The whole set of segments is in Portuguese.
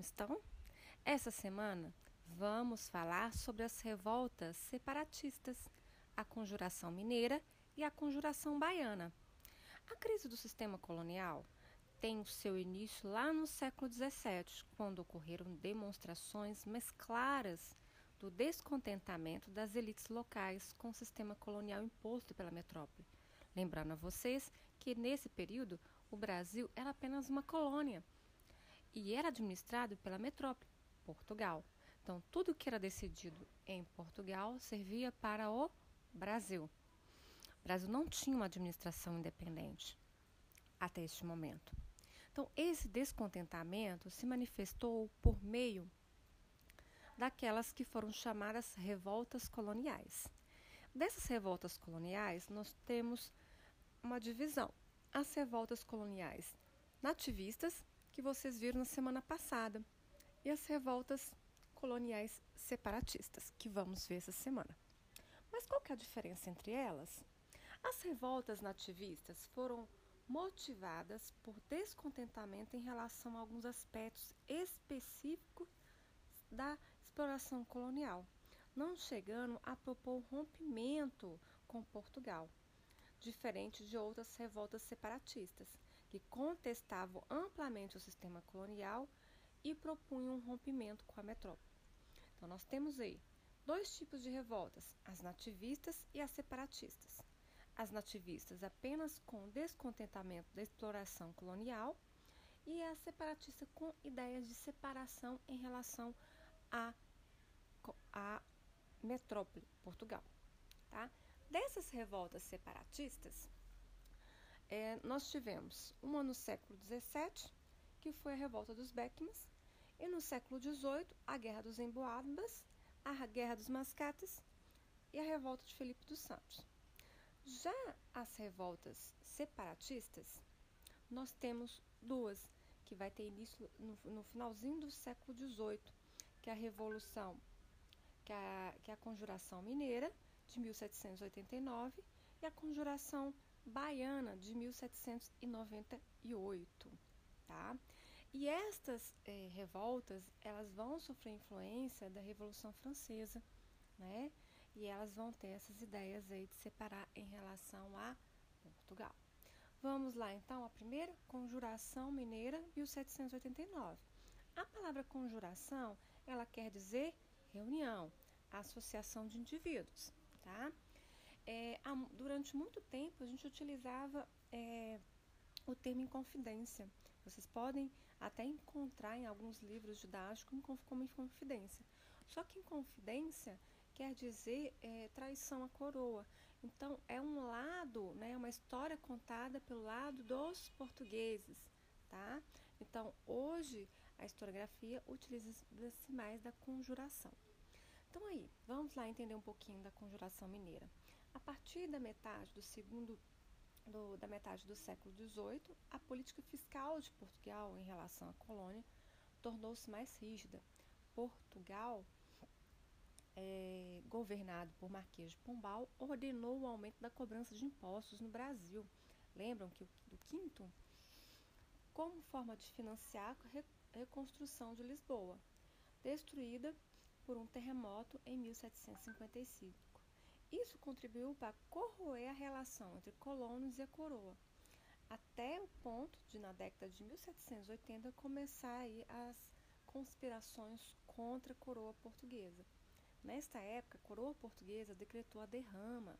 como estão? Essa semana vamos falar sobre as revoltas separatistas, a conjuração mineira e a conjuração baiana. A crise do sistema colonial tem o seu início lá no século XVII, quando ocorreram demonstrações mais claras do descontentamento das elites locais com o sistema colonial imposto pela metrópole. Lembrando a vocês que nesse período o Brasil era apenas uma colônia e era administrado pela metrópole, Portugal. Então, tudo que era decidido em Portugal servia para o Brasil. O Brasil não tinha uma administração independente até este momento. Então, esse descontentamento se manifestou por meio daquelas que foram chamadas revoltas coloniais. Dessas revoltas coloniais, nós temos uma divisão. As revoltas coloniais nativistas, que vocês viram na semana passada, e as revoltas coloniais separatistas, que vamos ver essa semana. Mas qual que é a diferença entre elas? As revoltas nativistas foram motivadas por descontentamento em relação a alguns aspectos específicos da exploração colonial, não chegando a propor rompimento com Portugal, diferente de outras revoltas separatistas, que contestavam amplamente o sistema colonial e propunham um rompimento com a metrópole. Então, nós temos aí dois tipos de revoltas: as nativistas e as separatistas. As nativistas apenas com descontentamento da exploração colonial e as separatistas com ideias de separação em relação à, à metrópole, Portugal. Tá? Dessas revoltas separatistas, é, nós tivemos uma no século XVII, que foi a revolta dos Beckmans, e no século XVIII, a Guerra dos Emboabas, a Guerra dos Mascates e a revolta de Felipe dos Santos. Já as revoltas separatistas, nós temos duas, que vai ter início no, no finalzinho do século XVIII, que é a Revolução, que é a, que é a Conjuração Mineira, de 1789, e a Conjuração Baiana de 1798, tá? E estas eh, revoltas, elas vão sofrer influência da Revolução Francesa, né? E elas vão ter essas ideias aí de separar em relação a Portugal. Vamos lá, então, a primeira conjuração mineira, 1789. A palavra conjuração, ela quer dizer reunião, associação de indivíduos, tá? É, há, durante muito tempo a gente utilizava é, o termo inconfidência. Vocês podem até encontrar em alguns livros didáticos como inconfidência. Só que inconfidência quer dizer é, traição à coroa. Então, é um lado, né, uma história contada pelo lado dos portugueses. Tá? Então, hoje, a historiografia utiliza-se mais da conjuração. Então, aí, vamos lá entender um pouquinho da conjuração mineira. A partir da metade do segundo do, da metade do século XVIII, a política fiscal de Portugal em relação à colônia tornou-se mais rígida. Portugal, é, governado por Marquês de Pombal, ordenou o aumento da cobrança de impostos no Brasil. Lembram que o do quinto, como forma de financiar a reconstrução de Lisboa, destruída por um terremoto em 1755. Isso contribuiu para corroer a relação entre colonos e a coroa, até o ponto de, na década de 1780, começar as conspirações contra a coroa portuguesa. Nesta época, a coroa portuguesa decretou a derrama,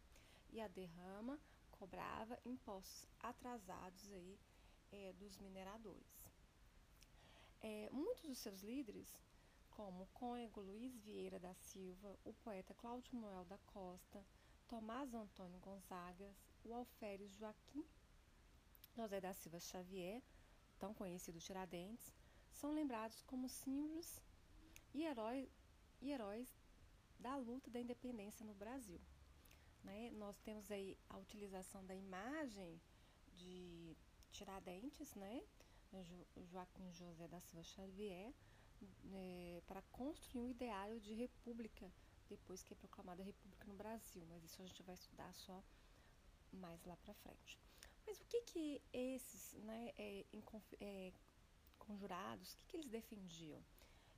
e a derrama cobrava impostos atrasados aí, é, dos mineradores. É, muitos dos seus líderes como Cônego Luiz Vieira da Silva, o poeta Cláudio Noel da Costa, Tomás Antônio Gonzagas, o alferes Joaquim José da Silva Xavier, tão conhecido Tiradentes, são lembrados como símbolos e heróis, e heróis da luta da independência no Brasil. Né? Nós temos aí a utilização da imagem de Tiradentes, né? Joaquim José da Silva Xavier, é, para construir um ideário de república depois que é proclamada a república no Brasil, mas isso a gente vai estudar só mais lá para frente. Mas o que que esses, né, é, é, conjurados, o que, que eles defendiam?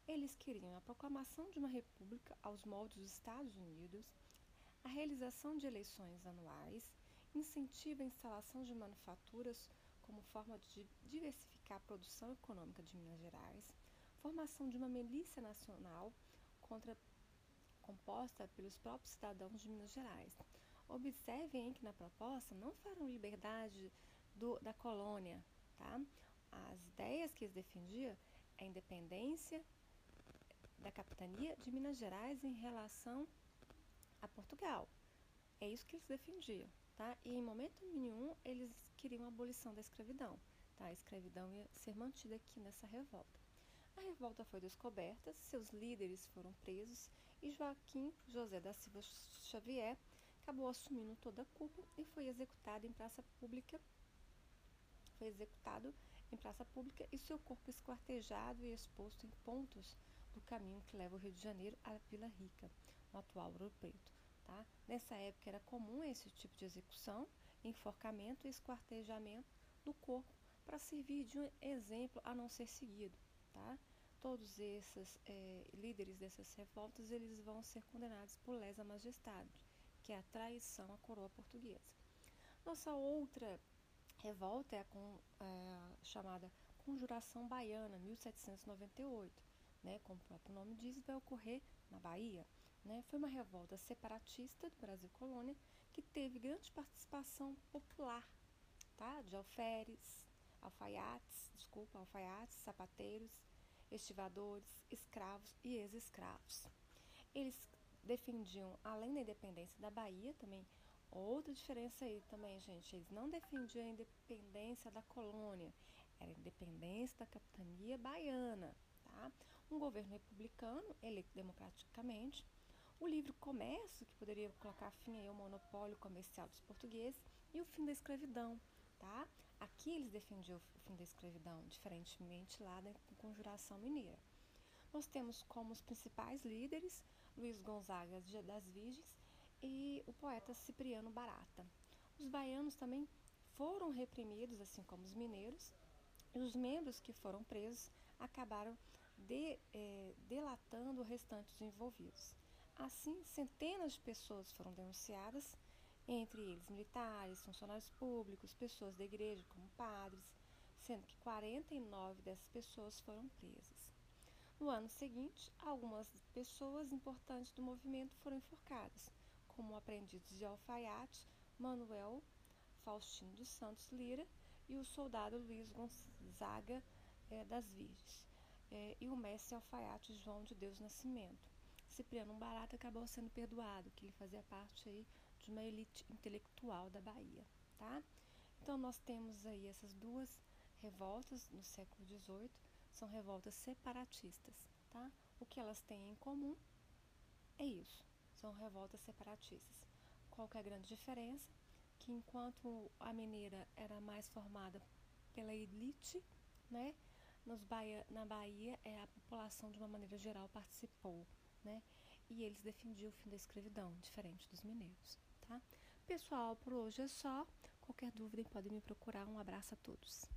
Eles queriam a proclamação de uma república aos moldes dos Estados Unidos, a realização de eleições anuais, incentiva a instalação de manufaturas como forma de diversificar a produção econômica de Minas Gerais, formação de uma milícia nacional contra, composta pelos próprios cidadãos de Minas Gerais. Observem que na proposta não falam liberdade do, da colônia, tá? As ideias que eles defendiam é a independência da capitania de Minas Gerais em relação a Portugal. É isso que eles defendiam, tá? E em momento nenhum eles queriam a abolição da escravidão, tá? A escravidão ia ser mantida aqui nessa revolta. A revolta foi descoberta, seus líderes foram presos e Joaquim José da Silva Xavier acabou assumindo toda a culpa e foi executado em praça pública. Foi executado em praça pública e seu corpo esquartejado e exposto em pontos do caminho que leva o Rio de Janeiro à Vila Rica, no atual Ouro Preto. Tá? Nessa época era comum esse tipo de execução, enforcamento e esquartejamento do corpo para servir de um exemplo a não ser seguido. Tá? Todos esses é, líderes dessas revoltas eles vão ser condenados por lesa majestade, que é a traição à coroa portuguesa. Nossa outra revolta é a com, é, chamada Conjuração Baiana, 1798 né, como o próprio nome diz, vai ocorrer na Bahia. Né? Foi uma revolta separatista do Brasil Colônia que teve grande participação popular, tá? de alferes, alfaiates, desculpa, alfaiates, sapateiros, estivadores, escravos e ex-escravos. Eles defendiam, além da independência da Bahia, também outra diferença aí também, gente, eles não defendiam a independência da colônia, era a independência da capitania baiana, tá? um governo republicano, eleito democraticamente, o livre comércio, que poderia colocar fim ao monopólio comercial dos portugueses, e o fim da escravidão. Tá? Aqui eles defendiam o fim da escravidão, diferentemente lá da Conjuração Mineira. Nós temos como os principais líderes Luiz Gonzaga das Virgens e o poeta Cipriano Barata. Os baianos também foram reprimidos, assim como os mineiros, e os membros que foram presos acabaram de, é, delatando o restante dos envolvidos. Assim, centenas de pessoas foram denunciadas, entre eles militares, funcionários públicos, pessoas da igreja, como padres, sendo que 49 dessas pessoas foram presas. No ano seguinte, algumas pessoas importantes do movimento foram enforcadas, como o aprendiz de alfaiate Manuel Faustino dos Santos Lira e o soldado Luiz Gonzaga é, das Virgens é, e o mestre alfaiate João de Deus Nascimento. Cipriano Barata acabou sendo perdoado, que ele fazia parte aí de uma elite intelectual da Bahia, tá? Então nós temos aí essas duas revoltas no século XVIII, são revoltas separatistas, tá? O que elas têm em comum é isso, são revoltas separatistas. Qual que é a grande diferença? Que enquanto a mineira era mais formada pela elite, né? Bahia, na Bahia, é, a população, de uma maneira geral, participou, né? E eles defendiam o fim da escravidão, diferente dos mineiros, tá? Pessoal, por hoje é só. Qualquer dúvida, podem me procurar. Um abraço a todos.